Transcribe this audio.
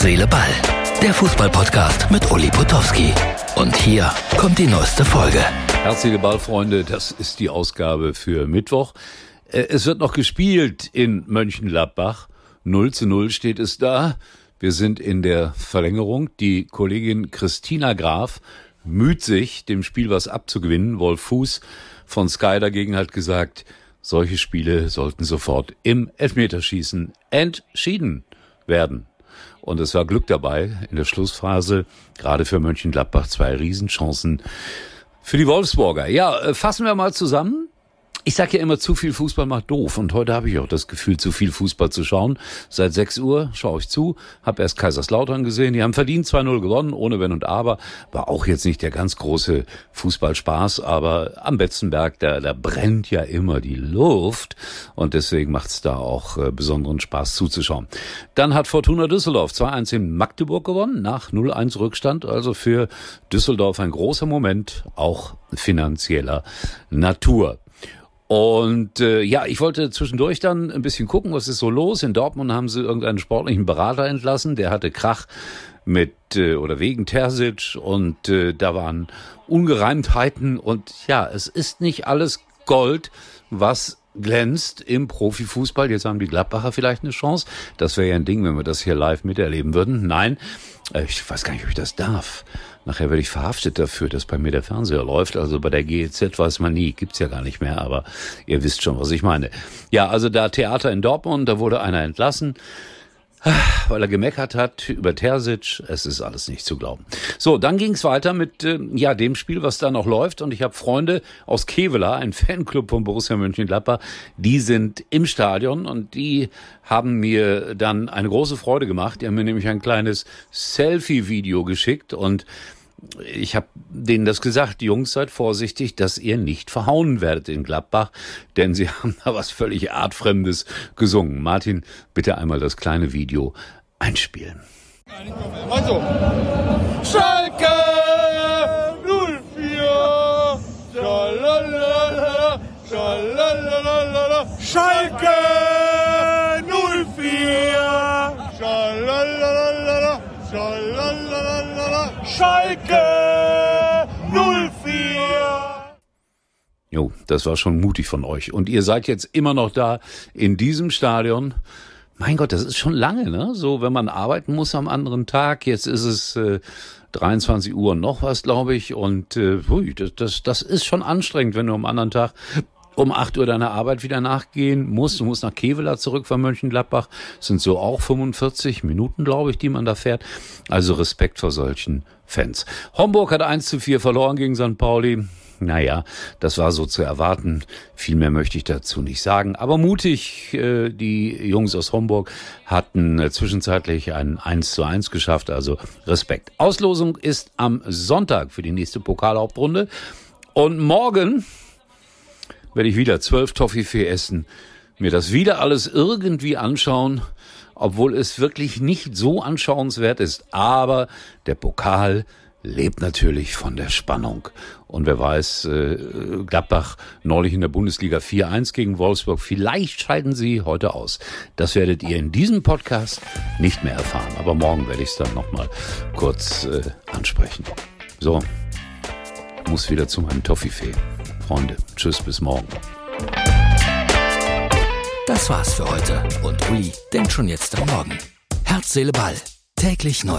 Seele, Ball. Der Fußballpodcast mit Uli Potowski. Und hier kommt die neueste Folge. Herz, Seele, Ball, Freunde, das ist die Ausgabe für Mittwoch. Äh, es wird noch gespielt in Mönchengladbach. 0 zu 0 steht es da. Wir sind in der Verlängerung. Die Kollegin Christina Graf müht sich, dem Spiel was abzugewinnen. Wolf Fuß von Sky dagegen hat gesagt, solche Spiele sollten sofort im Elfmeterschießen entschieden werden. Und es war Glück dabei in der Schlussphase, gerade für Mönchengladbach zwei Riesenchancen für die Wolfsburger. Ja, äh, fassen wir mal zusammen. Ich sage ja immer, zu viel Fußball macht doof. Und heute habe ich auch das Gefühl, zu viel Fußball zu schauen. Seit 6 Uhr schaue ich zu, habe erst Kaiserslautern gesehen. Die haben verdient 2-0 gewonnen, ohne Wenn und Aber. War auch jetzt nicht der ganz große Fußballspaß, aber am Betzenberg, da, da brennt ja immer die Luft. Und deswegen macht es da auch äh, besonderen Spaß zuzuschauen. Dann hat Fortuna Düsseldorf 2-1 in Magdeburg gewonnen, nach 0-1 Rückstand. Also für Düsseldorf ein großer Moment, auch finanzieller Natur. Und äh, ja, ich wollte zwischendurch dann ein bisschen gucken, was ist so los. In Dortmund haben sie irgendeinen sportlichen Berater entlassen, der hatte Krach mit äh, oder wegen Terzic und äh, da waren Ungereimtheiten und ja, es ist nicht alles Gold, was glänzt im Profifußball. Jetzt haben die Gladbacher vielleicht eine Chance. Das wäre ja ein Ding, wenn wir das hier live miterleben würden. Nein, äh, ich weiß gar nicht, ob ich das darf. Nachher werde ich verhaftet dafür, dass bei mir der Fernseher läuft. Also bei der GEZ weiß man nie, gibt's ja gar nicht mehr, aber ihr wisst schon, was ich meine. Ja, also da Theater in Dortmund, da wurde einer entlassen weil er gemeckert hat über Terzic. Es ist alles nicht zu glauben. So, dann ging's weiter mit äh, ja dem Spiel, was da noch läuft. Und ich habe Freunde aus Kevela, ein Fanclub von Borussia Mönchengladbach, die sind im Stadion und die haben mir dann eine große Freude gemacht. Die haben mir nämlich ein kleines Selfie-Video geschickt und ich habe denen das gesagt, Jungs, seid vorsichtig, dass ihr nicht verhauen werdet in Gladbach, denn sie haben da was völlig Artfremdes gesungen. Martin, bitte einmal das kleine Video einspielen. Also, Schalke 04, schalalala, schalalala, Schalke schalalala, Schalke 04. Jo, das war schon mutig von euch. Und ihr seid jetzt immer noch da in diesem Stadion. Mein Gott, das ist schon lange, ne? So, wenn man arbeiten muss am anderen Tag. Jetzt ist es äh, 23 Uhr noch was, glaube ich. Und äh, hui, das, das, das ist schon anstrengend, wenn du am anderen Tag um 8 Uhr deiner Arbeit wieder nachgehen musst. Du musst nach Kevela zurück von Mönchengladbach. Das sind so auch 45 Minuten, glaube ich, die man da fährt. Also Respekt vor solchen Fans. Homburg hat 1 zu 4 verloren gegen St. Pauli. Naja, das war so zu erwarten. Viel mehr möchte ich dazu nicht sagen. Aber mutig, äh, die Jungs aus Homburg hatten äh, zwischenzeitlich ein 1 zu 1 geschafft. Also Respekt. Auslosung ist am Sonntag für die nächste Pokalhauptrunde. Und morgen werde ich wieder zwölf Toffifee essen, mir das wieder alles irgendwie anschauen, obwohl es wirklich nicht so anschauenswert ist. Aber der Pokal lebt natürlich von der Spannung. Und wer weiß, äh, Gladbach neulich in der Bundesliga 4-1 gegen Wolfsburg, vielleicht scheiden sie heute aus. Das werdet ihr in diesem Podcast nicht mehr erfahren. Aber morgen werde ich es dann nochmal kurz äh, ansprechen. So, muss wieder zu meinem Toffifee. Freunde, tschüss, bis morgen. Das war's für heute. Und Uli denkt schon jetzt am Morgen. Herz, Seele, Ball. Täglich neu.